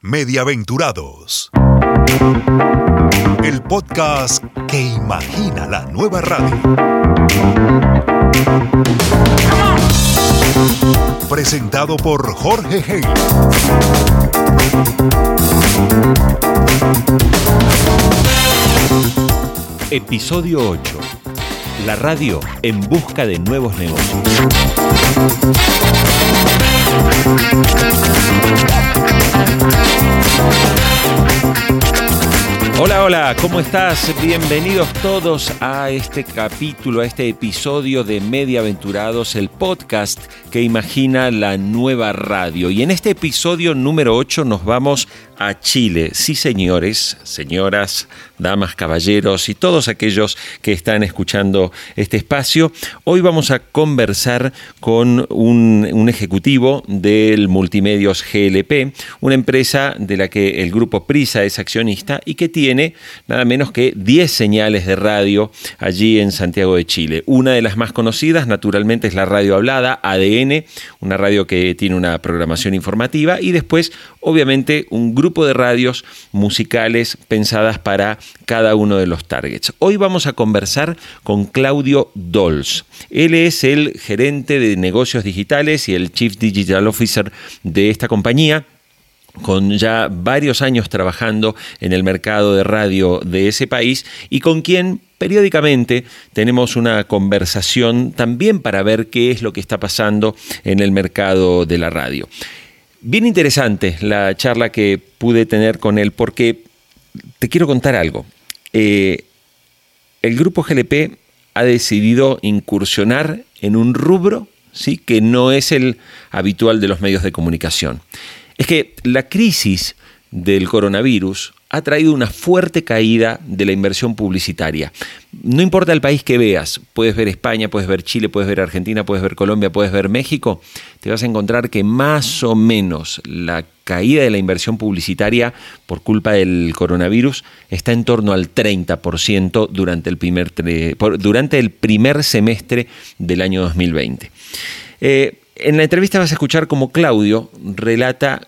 Mediaventurados. El podcast que imagina la nueva radio. Presentado por Jorge Hey. Episodio 8. La radio en busca de nuevos negocios. Hola, hola, ¿cómo estás? Bienvenidos todos a este capítulo, a este episodio de Mediaventurados, el podcast que imagina la nueva radio. Y en este episodio número 8 nos vamos a Chile. Sí, señores, señoras, damas, caballeros y todos aquellos que están escuchando este espacio. Hoy vamos a conversar con un, un, ejecutivo del Multimedios GLP, una empresa de la que el grupo Prisa es accionista y que tiene nada menos que 10 señales de radio allí en Santiago de Chile. Una de las más conocidas, naturalmente, es la radio hablada, ADN, una radio que tiene una programación informativa y después, obviamente, un grupo de radios musicales pensadas para cada uno de los targets. Hoy vamos a conversar con Claudio Dols. Él es el gerente de negocios digitales y el Chief Digital Officer de esta compañía con ya varios años trabajando en el mercado de radio de ese país y con quien periódicamente tenemos una conversación también para ver qué es lo que está pasando en el mercado de la radio. Bien interesante la charla que pude tener con él porque te quiero contar algo. Eh, el grupo GLP ha decidido incursionar en un rubro ¿sí? que no es el habitual de los medios de comunicación. Es que la crisis del coronavirus ha traído una fuerte caída de la inversión publicitaria. No importa el país que veas, puedes ver España, puedes ver Chile, puedes ver Argentina, puedes ver Colombia, puedes ver México, te vas a encontrar que más o menos la caída de la inversión publicitaria por culpa del coronavirus está en torno al 30% durante el primer, durante el primer semestre del año 2020. Eh, en la entrevista vas a escuchar cómo Claudio relata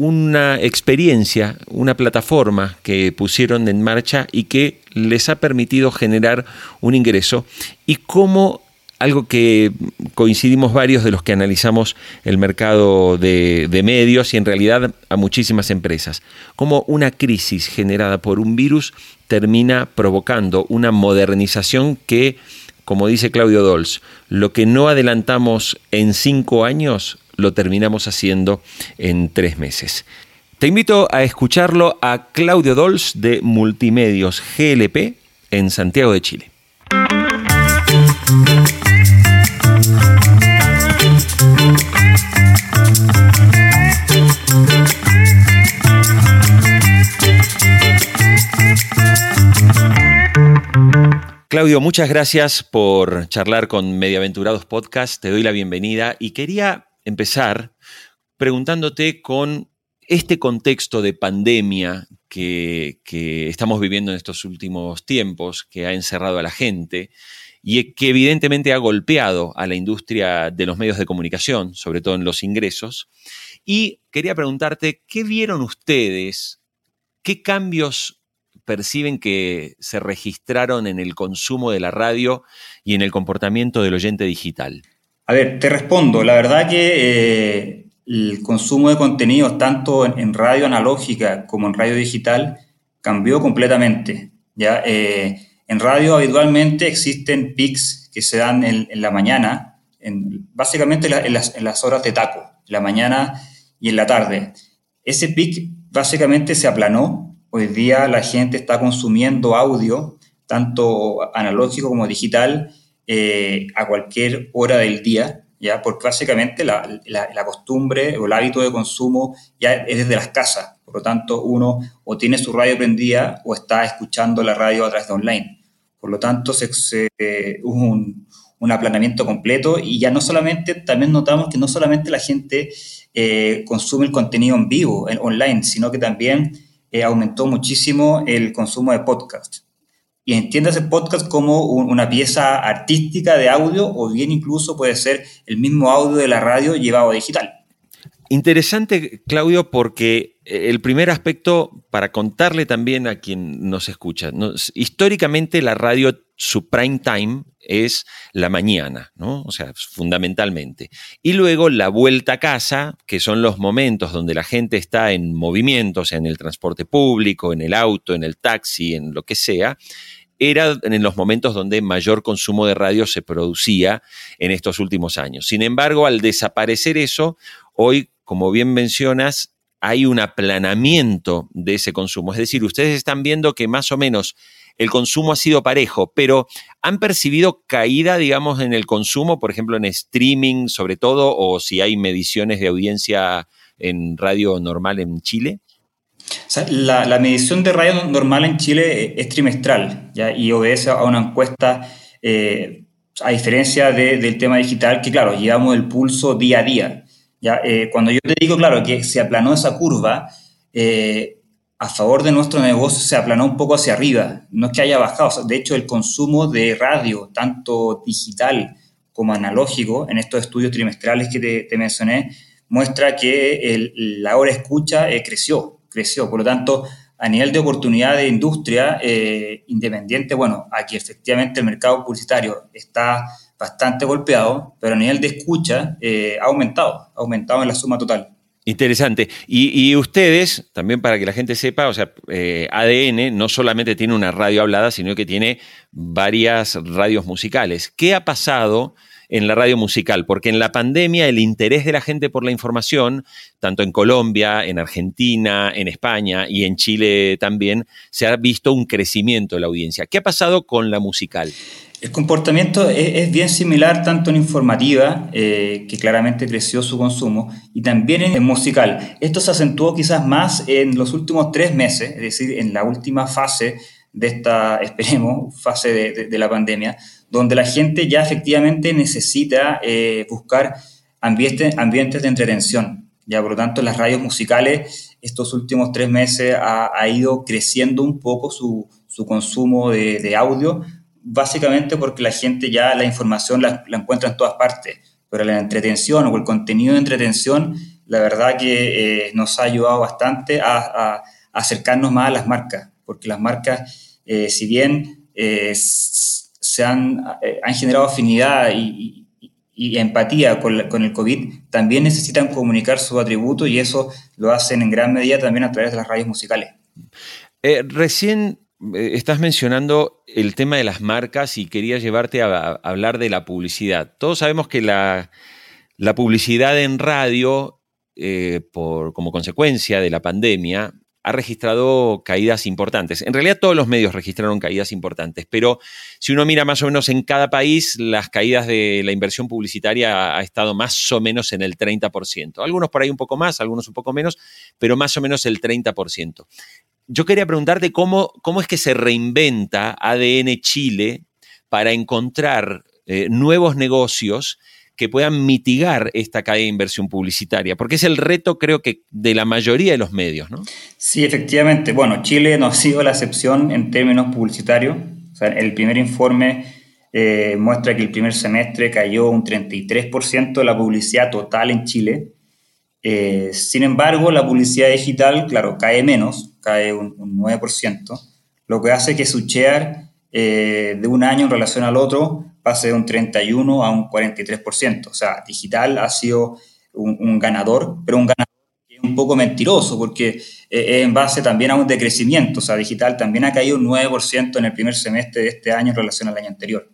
una experiencia, una plataforma que pusieron en marcha y que les ha permitido generar un ingreso. Y cómo algo que coincidimos varios de los que analizamos el mercado de, de, medios y en realidad a muchísimas empresas, cómo una crisis generada por un virus termina provocando una modernización que, como dice Claudio Dols, lo que no adelantamos en cinco años lo terminamos haciendo en tres meses. Te invito a escucharlo a Claudio Dols de Multimedios GLP en Santiago de Chile. Claudio, muchas gracias por charlar con Mediaventurados Podcast. Te doy la bienvenida y quería empezar preguntándote con este contexto de pandemia que, estamos viviendo en estos últimos tiempos, que ha encerrado a la gente y que evidentemente ha golpeado a la industria de los medios de comunicación, sobre todo en los ingresos. Y quería preguntarte, ¿qué vieron ustedes? ¿Qué cambios perciben que se registraron en el consumo de la radio y en el comportamiento del oyente digital? A ver, te respondo. La verdad que eh, el consumo de contenidos, tanto en, radio analógica como en radio digital, cambió completamente. ¿ya? Eh, en radio habitualmente existen pics que se dan en, la mañana, en, básicamente en las, en las horas de taco, en la mañana y en la tarde. Ese pic básicamente se aplanó. Hoy día la gente está consumiendo audio, tanto analógico como digital, eh, a cualquier hora del día, ¿ya? Porque básicamente la, la, costumbre o el hábito de consumo ya es desde las casas. Por lo tanto, uno o tiene su radio prendida o está escuchando la radio a través de online. Por lo tanto, se, hubo un, un, aplanamiento completo y ya no solamente, también notamos que no solamente la gente eh, consume el contenido en vivo, en online, sino que también eh, aumentó muchísimo el consumo de podcast y entiendas el podcast como una pieza artística de audio o bien incluso puede ser el mismo audio de la radio llevado a digital. Interesante, Claudio, porque el primer aspecto, para contarle también a quien nos escucha, históricamente la radio, su prime time es la mañana, ¿no? O sea, fundamentalmente. Y luego la vuelta a casa, que son los momentos donde la gente está en movimiento, o sea, en el transporte público, en el auto, en el taxi, en lo que sea, era en los momentos donde mayor consumo de radio se producía en estos últimos años. Sin embargo, al desaparecer eso, hoy como bien mencionas, hay un aplanamiento de ese consumo. Es decir, ustedes están viendo que más o menos el consumo ha sido parejo, pero ¿han percibido caída, digamos, en el consumo, por ejemplo, en streaming sobre todo, o si hay mediciones de audiencia en radio normal en Chile? la, medición de radio normal en Chile es trimestral ¿ya? y obedece a una encuesta, eh, a diferencia del tema digital, que claro, llevamos el pulso día a día. ¿Ya? Eh, cuando yo te digo, claro, que se aplanó esa curva, eh, a favor de nuestro negocio se aplanó un poco hacia arriba, no es que haya bajado, de hecho el consumo de radio, tanto digital como analógico, en estos estudios trimestrales que te, mencioné, muestra que la hora escucha eh, creció, creció, por lo tanto, a nivel de oportunidad de industria independiente, bueno, aquí efectivamente el mercado publicitario está bastante golpeado, pero a nivel de escucha eh, ha aumentado, ha aumentado en la suma total. Interesante. Y, ustedes, también para que la gente sepa, o sea, eh, ADN no solamente tiene una radio hablada, sino que tiene varias radios musicales. ¿Qué ha pasado en la radio musical? Porque en la pandemia el interés de la gente por la información, tanto en Colombia, en Argentina, en España y en Chile también, se ha visto un crecimiento de la audiencia. ¿Qué ha pasado con la musical? El comportamiento es, bien similar tanto en informativa, eh, que claramente creció su consumo, y también en, musical. Esto se acentuó quizás más en los últimos tres meses, es decir, en la última fase de esta, esperemos, fase de, la pandemia, donde la gente ya efectivamente necesita eh, buscar ambientes, de entretención. Ya, por lo tanto, las radios musicales estos últimos tres meses ha, ido creciendo un poco su, consumo de, de audio, básicamente porque la gente ya la información la, encuentra en todas partes, pero la entretención o el contenido de entretención, la verdad que eh, nos ha ayudado bastante a, acercarnos más a las marcas, porque las marcas, eh, si bien eh, se han, han, generado afinidad y, empatía con, con, el COVID, también necesitan comunicar sus atributos y eso lo hacen en gran medida también a través de las radios musicales. recién estás mencionando el tema de las marcas y quería llevarte a, hablar de la publicidad. Todos sabemos que la, publicidad en radio, eh, como consecuencia de la pandemia, ha registrado caídas importantes. En realidad todos los medios registraron caídas importantes, pero si uno mira más o menos en cada país, las caídas de la inversión publicitaria ha estado más o menos en el 30%. Algunos por ahí un poco más, algunos un poco menos, pero más o menos el 30% yo quería preguntarte cómo, cómo es que se reinventa ADN Chile para encontrar eh, nuevos negocios que puedan mitigar esta caída de inversión publicitaria, porque es el reto creo que de la mayoría de los medios, ¿no? Sí, efectivamente. Bueno, Chile no ha sido la excepción en términos publicitarios. el primer informe eh, muestra que el primer semestre cayó un 33% de la publicidad total en Chile. Eh, sin embargo, la publicidad digital, claro, cae menos, cae un, 9%, lo que hace que su share eh, de un año en relación al otro pase de un 31 a un 43%. O sea, digital ha sido un, ganador, pero un ganador que es un poco mentiroso porque eh, es en base también a un decrecimiento. O sea, digital también ha caído un 9% en el primer semestre de este año en relación al año anterior.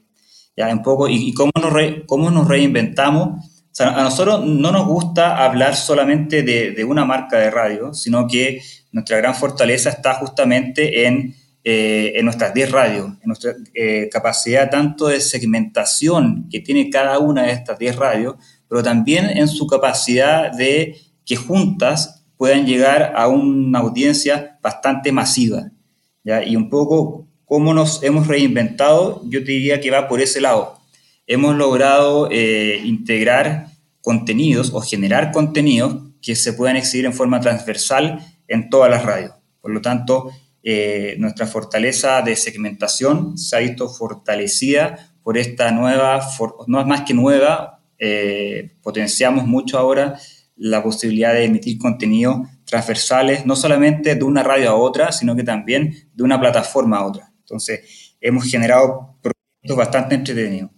Ya, un poco, ¿y, cómo, nos cómo nos reinventamos? Sea, a nosotros no nos gusta hablar solamente de, de, una marca de radio, sino que nuestra gran fortaleza está justamente en, eh, en nuestras 10 radios, en nuestra eh, capacidad tanto de segmentación que tiene cada una de estas 10 radios, pero también en su capacidad de que juntas puedan llegar a una audiencia bastante masiva. ¿ya? Y un poco cómo nos hemos reinventado, yo te diría que va por ese lado. Hemos logrado eh, integrar contenidos o generar contenidos que se puedan exhibir en forma transversal en todas las radios. Por lo tanto, eh, nuestra fortaleza de segmentación se ha visto fortalecida por esta nueva, no es más que nueva, eh, potenciamos mucho ahora la posibilidad de emitir contenidos transversales, no solamente de una radio a otra, sino que también de una plataforma a otra. Entonces, hemos generado proyectos bastante entretenidos.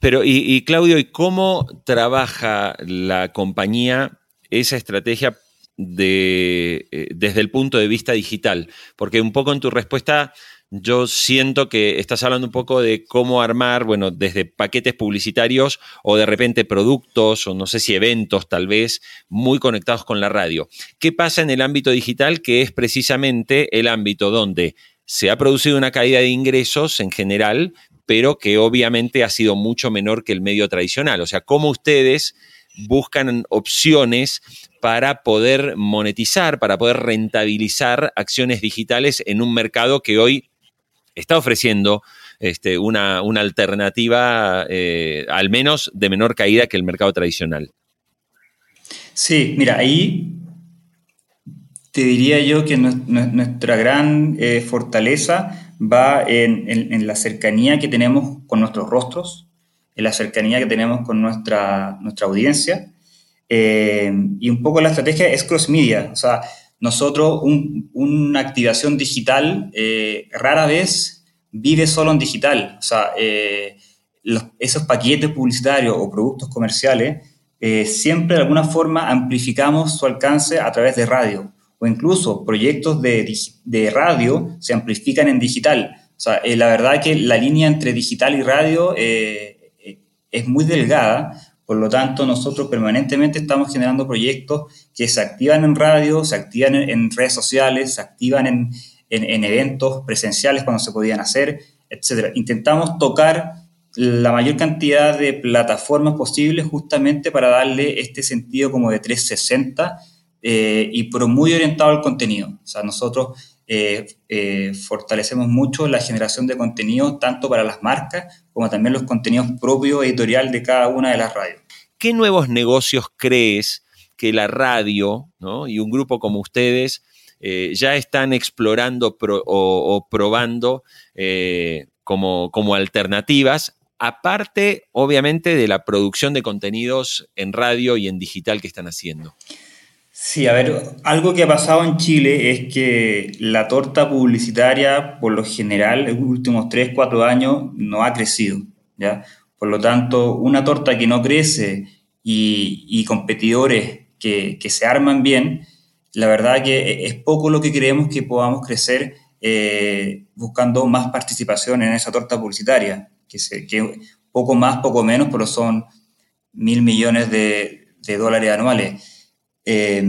Pero, y, Claudio, ¿y cómo trabaja la compañía esa estrategia eh, desde el punto de vista digital? Porque un poco en tu respuesta yo siento que estás hablando un poco de cómo armar, bueno, desde paquetes publicitarios o de repente productos o no sé si eventos tal vez muy conectados con la radio. ¿Qué pasa en el ámbito digital que es precisamente el ámbito donde se ha producido una caída de ingresos en general, pero que obviamente ha sido mucho menor que el medio tradicional? O sea, ¿cómo ustedes buscan opciones para poder monetizar, para poder rentabilizar acciones digitales en un mercado que hoy está ofreciendo este, una, alternativa, eh, al menos de menor caída que el mercado tradicional. Sí, mira, ahí te diría yo que nuestra gran eh, fortaleza va en, la cercanía que tenemos con nuestros rostros, en la cercanía que tenemos con nuestra, nuestra audiencia. Eh, y un poco la estrategia es cross media, o sea, nosotros una activación digital eh, rara vez vive solo en digital. O sea, eh, esos paquetes publicitarios o productos comerciales siempre de alguna forma amplificamos su alcance a través de radio o incluso proyectos de, de radio se amplifican en digital. O sea, la verdad que la línea entre digital y radio es muy delgada, por lo tanto, nosotros permanentemente estamos generando proyectos que se activan en radio, se activan en, redes sociales, se activan en, eventos presenciales cuando se podían hacer, etc. Intentamos tocar la mayor cantidad de plataformas posibles justamente para darle este sentido como de 360 eh, y pero muy orientado al contenido. O sea, nosotros eh, eh, fortalecemos mucho la generación de contenido tanto para las marcas como también los contenidos propios editorial de cada una de las radios. ¿Qué nuevos negocios crees que la radio y un grupo como ustedes ya están explorando o, probando como, como alternativas aparte, obviamente, de la producción de contenidos en radio y en digital que están haciendo? Sí, a ver, algo que ha pasado en Chile es que la torta publicitaria, por lo general, en los últimos 3, 4 años, no ha crecido, ¿ya? Por lo tanto, una torta que no crece y, competidores que, se arman bien, la verdad que es poco lo que creemos que podamos crecer eh, buscando más participación en esa torta publicitaria, que, se, que poco más, poco menos, pero son mil millones de, de dólares anuales. Eh,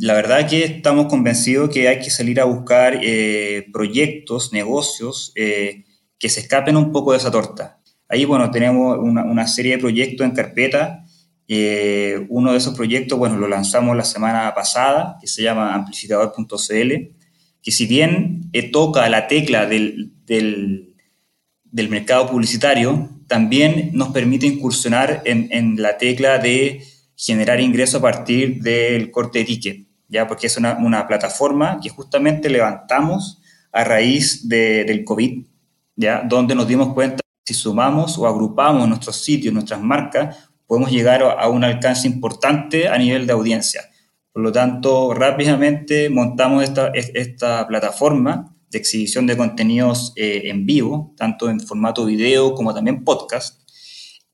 la verdad que estamos convencidos que hay que salir a buscar eh, proyectos, negocios eh, que se escapen un poco de esa torta. Ahí, bueno, tenemos una, serie de proyectos en carpeta. uno de esos proyectos, bueno, lo lanzamos la semana pasada, que se llama amplificador.cl, que si bien toca la tecla del, del, mercado publicitario, también nos permite incursionar en, en la tecla de generar ingresos a partir del corte de ticket, ¿ya? porque es una, una plataforma que justamente levantamos a raíz de, del COVID, ¿ya? donde nos dimos cuenta que si sumamos o agrupamos nuestros sitios, nuestras marcas, podemos llegar a un alcance importante a nivel de audiencia. Por lo tanto, rápidamente montamos esta, esta plataforma de exhibición de contenidos eh, en vivo, tanto en formato video como también podcast,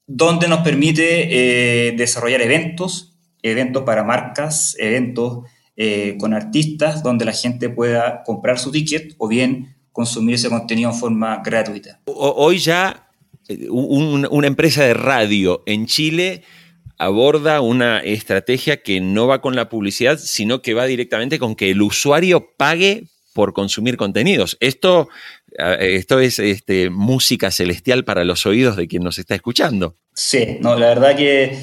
donde nos permite eh, desarrollar eventos, eventos para marcas, eventos eh, con artistas, donde la gente pueda comprar su ticket o bien consumir ese contenido en forma gratuita. Hoy ya eh, una empresa de radio en Chile aborda una estrategia que no va con la publicidad, sino que va directamente con que el usuario pague por consumir contenidos. Esto, esto es este, música celestial para los oídos de quien nos está escuchando. Sí, no, la verdad que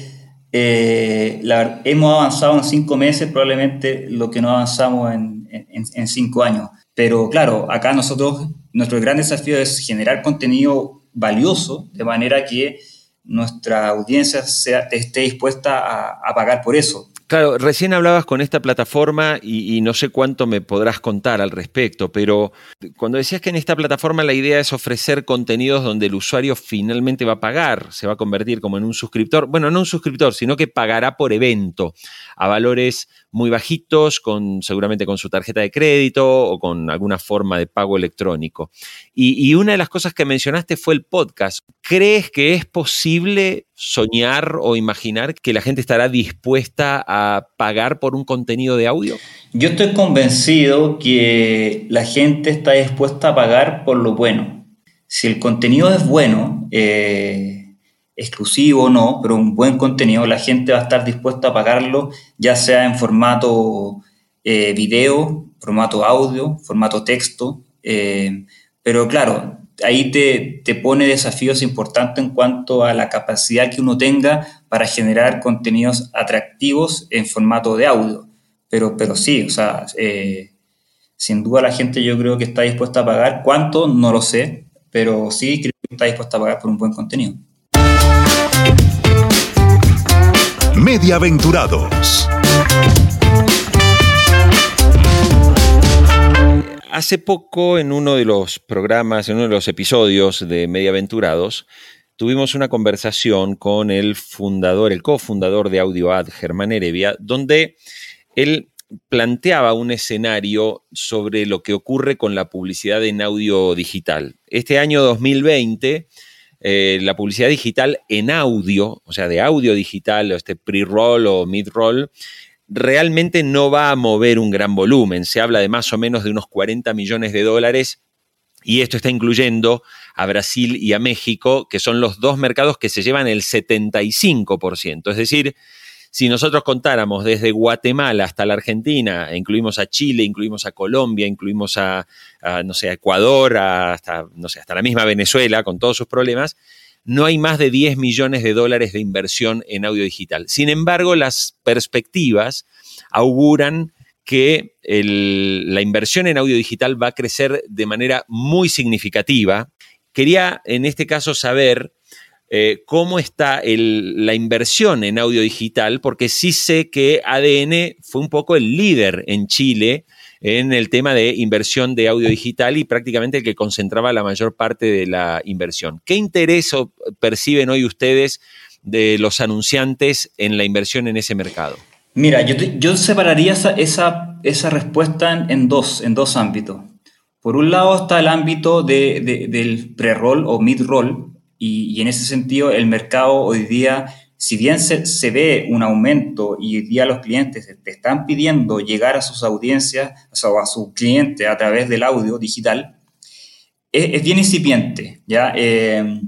eh, hemos avanzado en cinco meses, probablemente lo que no avanzamos en, cinco años. Pero claro, acá nosotros, nuestro gran desafío es generar contenido valioso, de manera que nuestra audiencia sea, esté dispuesta a pagar por eso. Claro, recién hablabas con esta plataforma y, no sé cuánto me podrás contar al respecto, pero cuando decías que en esta plataforma la idea es ofrecer contenidos donde el usuario finalmente va a pagar, se va a convertir como en un suscriptor, bueno, no un suscriptor, sino que pagará por evento a valores muy bajitos, con, seguramente con su tarjeta de crédito o con alguna forma de pago electrónico. y una de las cosas que mencionaste fue el podcast. ¿Crees que es posible soñar o imaginar que la gente estará dispuesta a pagar por un contenido de audio? Yo estoy convencido que la gente está dispuesta a pagar por lo bueno. Si el contenido es bueno, eh, exclusivo o no, pero un buen contenido, la gente va a estar dispuesta a pagarlo, ya sea en formato eh, video, formato audio, formato texto. Eh, pero claro, ahí te, te, pone desafíos importantes en cuanto a la capacidad que uno tenga para generar contenidos atractivos en formato de audio. Pero, pero sí, o sea, eh, sin duda la gente yo creo que está dispuesta a pagar. ¿Cuánto? No lo sé, pero sí creo que está dispuesta a pagar por un buen contenido. Mediaventurados. Hace poco, en uno de los programas, en uno de los episodios de Mediaventurados, tuvimos una conversación con el fundador, el cofundador de AudioAd, Germán Erevia, donde él planteaba un escenario sobre lo que ocurre con la publicidad en audio digital. Este año 2020, eh, la publicidad digital en audio, o sea, de audio digital, o este pre-roll o mid-roll, realmente no va a mover un gran volumen. Se habla de más o menos de unos 40 millones de dólares y esto está incluyendo a Brasil y a México, que son los dos mercados que se llevan el 75%. Es decir, si nosotros contáramos desde Guatemala hasta la Argentina, incluimos a Chile, incluimos a Colombia, incluimos a, no sé, Ecuador, hasta, no sé, hasta la misma Venezuela, con todos sus problemas, no hay más de 10 millones de dólares de inversión en audio digital. Sin embargo, las perspectivas auguran que la inversión en audio digital va a crecer de manera muy significativa. Quería en este caso saber eh, cómo está la inversión en audio digital, porque sí sé que ADN fue un poco el líder en Chile en el tema de inversión de audio digital y prácticamente el que concentraba la mayor parte de la inversión. ¿Qué interés perciben hoy ustedes de los anunciantes en la inversión en ese mercado? Mira, yo, separaría esa, respuesta en, dos, en dos ámbitos. Por un lado está el ámbito del pre-roll o mid-roll, y, y, en ese sentido el mercado hoy día si bien se, ve un aumento y hoy día los clientes te están pidiendo llegar a sus audiencias, o a su cliente a través del audio digital, es, bien incipiente. ¿ya? Eh,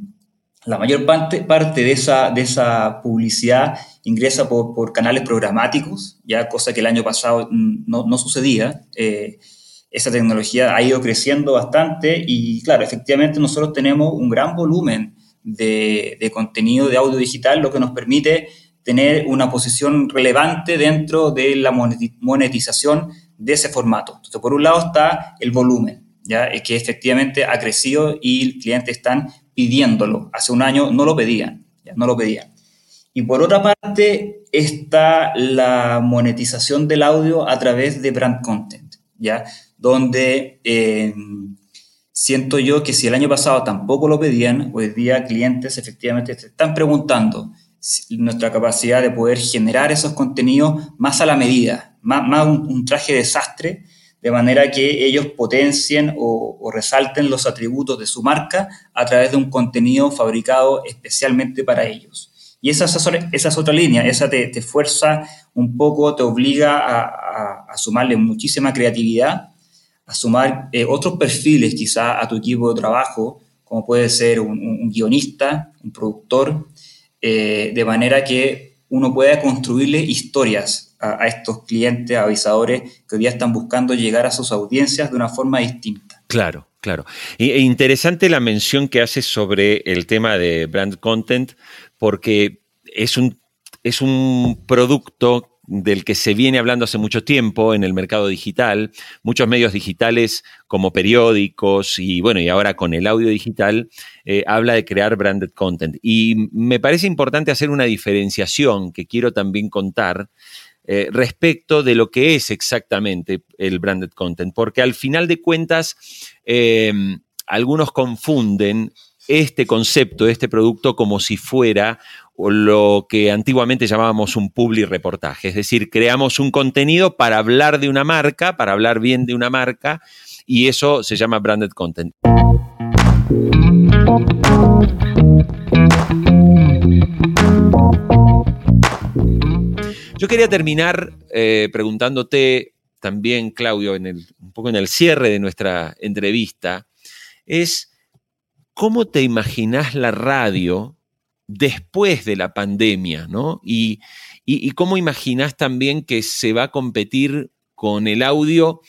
la mayor parte, parte de, esa, de esa publicidad ingresa por, canales programáticos, ya cosa que el año pasado no, no sucedía. Eh, esa tecnología ha ido creciendo bastante y claro, efectivamente nosotros tenemos un gran volumen de, contenido de audio digital, lo que nos permite tener una posición relevante dentro de la monetización de ese formato. Entonces, por un lado está el volumen, ¿ya? que efectivamente ha crecido y el cliente están pidiéndolo. Hace un año no lo pedían, ¿ya? no lo pedían. Y por otra parte está la monetización del audio a través de brand content, ¿ya? donde eh, siento yo que si el año pasado tampoco lo pedían, hoy día clientes efectivamente se están preguntando nuestra capacidad de poder generar esos contenidos más a la medida, más, un, traje desastre, de manera que ellos potencien o, resalten los atributos de su marca a través de un contenido fabricado especialmente para ellos. Y esa, esa es otra línea, esa te, te fuerza un poco, te obliga a, a sumarle muchísima creatividad a sumar eh, otros perfiles quizá a tu equipo de trabajo, como puede ser un, guionista, un productor, eh, de manera que uno pueda construirle historias a, estos clientes, avisadores que hoy día están buscando llegar a sus audiencias de una forma distinta. Claro, claro. E interesante la mención que haces sobre el tema de brand content, porque es un, es un producto del que se viene hablando hace mucho tiempo en el mercado digital. Muchos medios digitales como periódicos y bueno, y ahora con el audio digital, eh, habla de crear branded content. Y me parece importante hacer una diferenciación que quiero también contar eh, respecto de lo que es exactamente el branded content, porque al final de cuentas em, algunos confunden este concepto, este producto, como si fuera lo que antiguamente llamábamos un public reportaje, es decir, creamos un contenido para hablar de una marca, para hablar bien de una marca, y eso se llama branded content. Yo quería terminar eh, preguntándote también, Claudio, en el, un poco en el cierre de nuestra entrevista, es cómo te imaginas la radio después de la pandemia, ¿no? Y, y cómo imaginas también que se va a competir con el audio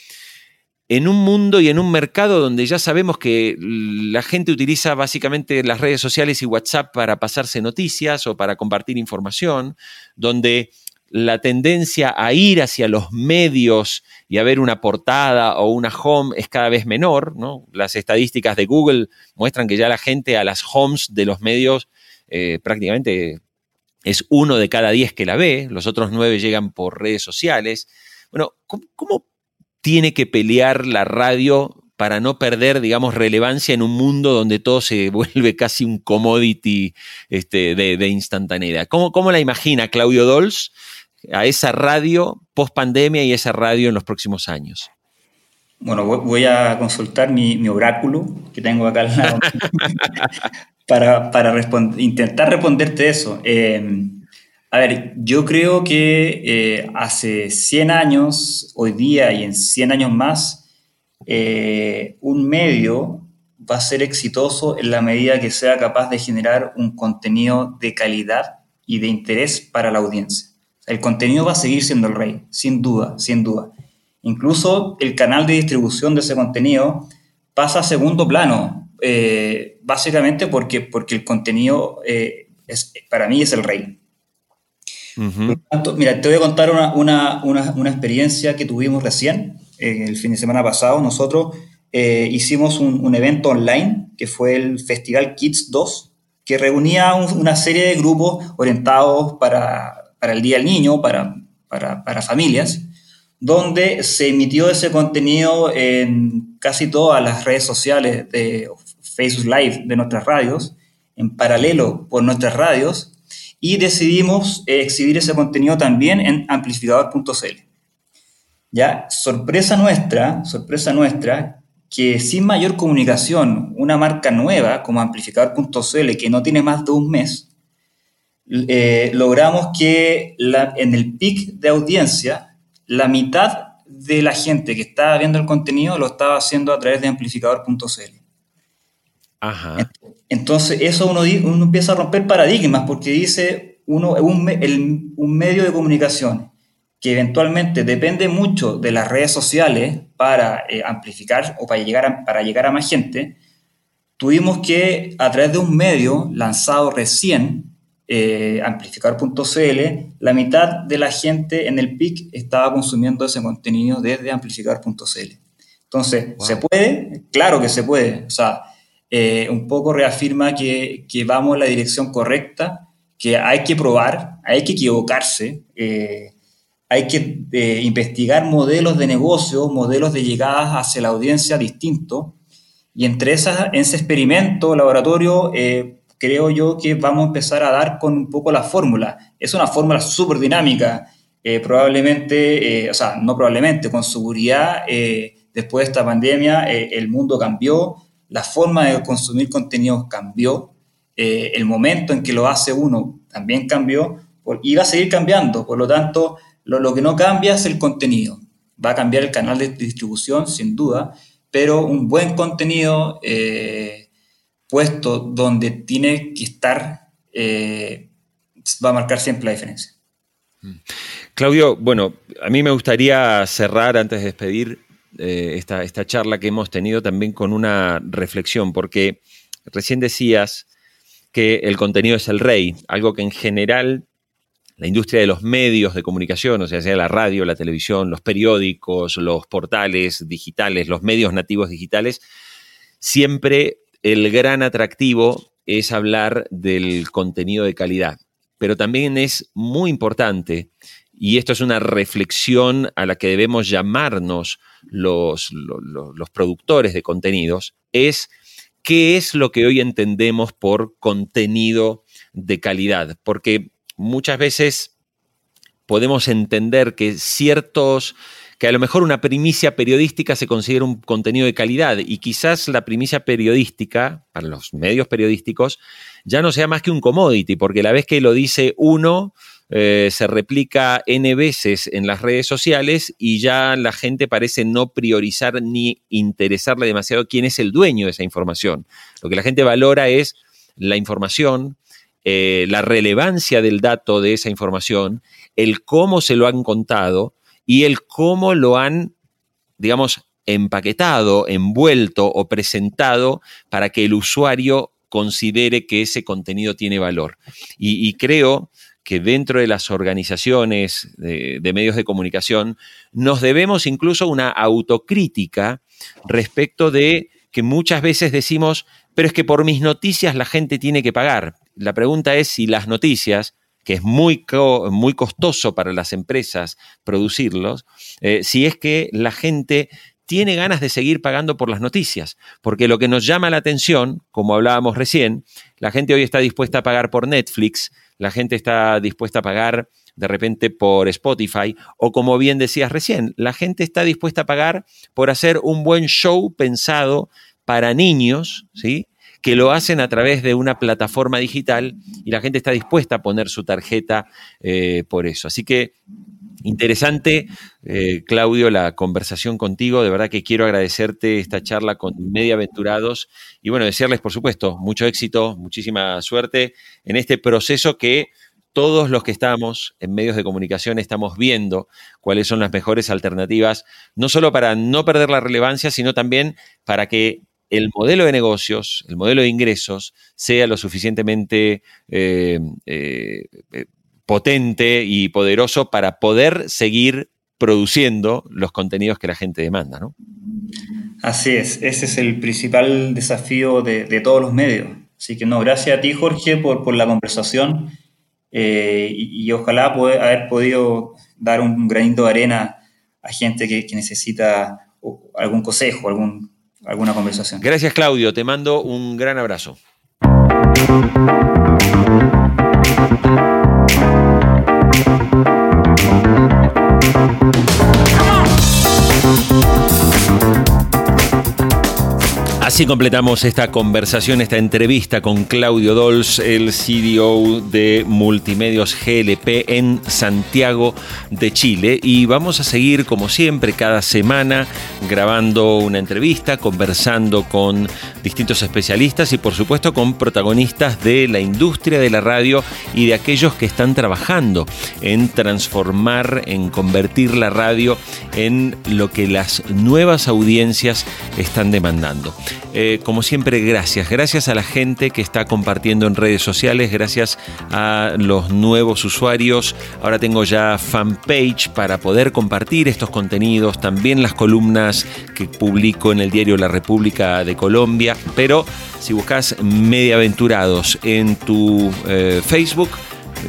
en un mundo y en un mercado donde ya sabemos que la gente utiliza básicamente las redes sociales y WhatsApp para pasarse noticias o para compartir información, donde la tendencia a ir hacia los medios y a ver una portada o una home es cada vez menor. ¿no? Las estadísticas de Google muestran que ya la gente a las homes de los medios eh, prácticamente es uno de cada diez que la ve, los otros nueve llegan por redes sociales. Bueno, ¿cómo, tiene que pelear la radio para no perder, digamos, relevancia en un mundo donde todo se vuelve casi un commodity este, de, instantaneidad? ¿Cómo, ¿Cómo, la imagina Claudio Dols a esa radio post pandemia y esa radio en los próximos años? Bueno, voy a consultar mi, oráculo que tengo acá al lado para, para intentar responderte eso. Eh, a ver, yo creo que eh, hace 100 años, hoy día y en 100 años más, eh, un medio va a ser exitoso en la medida que sea capaz de generar un contenido de calidad y de interés para la audiencia. El contenido va a seguir siendo el rey, sin duda, sin duda. Incluso el canal de distribución de ese contenido pasa a segundo plano, eh, básicamente porque, porque el contenido es, para mí es el rey. mira, te voy a contar una, una, una, una experiencia que tuvimos recién, eh, el fin de semana pasado. Nosotros eh, hicimos un, un, evento online que fue el Festival Kids 2, que reunía una serie de grupos orientados para para el Día del Niño, para, para, para familias, donde se emitió ese contenido en casi todas las redes sociales de Facebook Live de nuestras radios, en paralelo por nuestras radios, y decidimos exhibir ese contenido también en amplificador.cl. Ya, sorpresa nuestra, sorpresa nuestra, que sin mayor comunicación, una marca nueva como amplificador.cl, que no tiene más de un mes, eh, logramos que en el pic de audiencia, la mitad de la gente que estaba viendo el contenido lo estaba haciendo a través de amplificador.cl. Entonces, eso uno, uno, empieza a romper paradigmas porque dice uno, un, un medio de comunicación que eventualmente depende mucho de las redes sociales para eh, amplificar o para llegar, para llegar a más gente, tuvimos que, a través de un medio lanzado recién, eh, amplificar.cl, la mitad de la gente en el PIC estaba consumiendo ese contenido desde amplificar.cl. Entonces, ¿se puede? Claro que se puede. O sea, eh, un poco reafirma que, que, vamos en la dirección correcta, que hay que probar, hay que equivocarse, eh, hay que eh, investigar modelos de negocio, modelos de llegadas hacia la audiencia distintos. Y entre esas, en ese experimento laboratorio creo yo que vamos a empezar a dar con un poco la fórmula. Es una fórmula súper dinámica, eh, probablemente, eh, o sea, no probablemente, con seguridad, eh, después de esta pandemia, el mundo cambió, la forma de consumir contenidos cambió, el momento en que lo hace uno también cambió y va a seguir cambiando. Por lo tanto, lo, lo que no cambia es el contenido. Va a cambiar el canal de distribución, sin duda, pero un buen contenido puesto donde tiene que estar, eh, va a marcar siempre la diferencia. Mm. Claudio, bueno, a mí me gustaría cerrar antes de despedir eh, esta, esta charla que hemos tenido también con una reflexión, porque recién decías que el contenido es el rey, algo que en general la industria de los medios de comunicación, o sea, sea la radio, la televisión, los periódicos, los portales digitales, los medios nativos digitales, siempre el gran atractivo es hablar del contenido de calidad, pero también es muy importante y esto es una reflexión a la que debemos llamarnos los, los, productores de contenidos, es qué es lo que hoy entendemos por contenido de calidad, porque muchas veces podemos entender que ciertos que a lo mejor una primicia periodística se considera un contenido de calidad y quizás la primicia periodística, para los medios periodísticos, ya no sea más que un commodity, porque la vez que lo dice uno, eh, se replica N veces en las redes sociales y ya la gente parece no priorizar ni interesarle demasiado quién es el dueño de esa información. Lo que la gente valora es la información, eh, la relevancia del dato de esa información, el cómo se lo han contado y el cómo lo han, digamos, empaquetado, envuelto o presentado para que el usuario considere que ese contenido tiene valor. Y, creo que dentro de las organizaciones de, medios de comunicación nos debemos incluso una autocrítica respecto de que muchas veces decimos, pero es que por mis noticias la gente tiene que pagar. La pregunta es si las noticias que es muy, muy costoso para las empresas producirlos, eh, si es que la gente tiene ganas de seguir pagando por las noticias, porque lo que nos llama la atención, como hablábamos recién, la gente hoy está dispuesta a pagar por Netflix, la gente está dispuesta a pagar de repente por Spotify, o como bien decías recién, la gente está dispuesta a pagar por hacer un buen show pensado para niños, ¿sí? Que lo hacen a través de una plataforma digital y la gente está dispuesta a poner su tarjeta eh, por eso. Así que interesante, eh, Claudio, la conversación contigo. De verdad que quiero agradecerte esta charla con Mediaventurados y bueno, desearles, por supuesto, mucho éxito, muchísima suerte en este proceso que todos los que estamos en medios de comunicación estamos viendo cuáles son las mejores alternativas, no solo para no perder la relevancia, sino también para que el modelo de negocios, el modelo de ingresos, sea lo suficientemente eh, eh, eh, potente y poderoso para poder seguir produciendo los contenidos que la gente demanda, ¿no? Así es, ese es el principal desafío de, todos los medios. Así que no, gracias a ti, Jorge, por, la conversación y, ojalá haber podido dar un granito de arena a gente que necesita algún consejo, algún alguna conversación. Gracias, Claudio. Te mando un gran abrazo. Así completamos esta conversación, esta entrevista con Claudio Dols, el CDO de Multimedios GLP en Santiago de Chile. Y vamos a seguir, como siempre, cada semana grabando una entrevista, conversando con distintos especialistas y, por supuesto, con protagonistas de la industria de la radio y de aquellos que están trabajando en transformar, en convertir la radio en lo que las nuevas audiencias están demandando. Eh, como siempre, gracias. Gracias a la gente que está compartiendo en redes sociales, gracias a los nuevos usuarios. Ahora tengo ya fanpage para poder compartir estos contenidos, también las columnas que publico en el diario La República de Colombia. Pero si buscas Mediaventurados en tu eh, Facebook,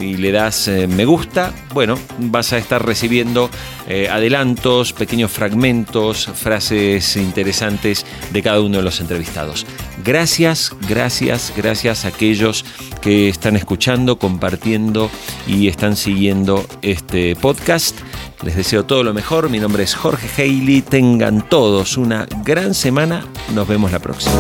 y le das eh, me gusta, bueno, vas a estar recibiendo eh, adelantos, pequeños fragmentos, frases interesantes de cada uno de los entrevistados. Gracias, gracias, gracias a aquellos que están escuchando, compartiendo y están siguiendo este podcast. Les deseo todo lo mejor. Mi nombre es Jorge Haley. Tengan todos una gran semana. Nos vemos la próxima.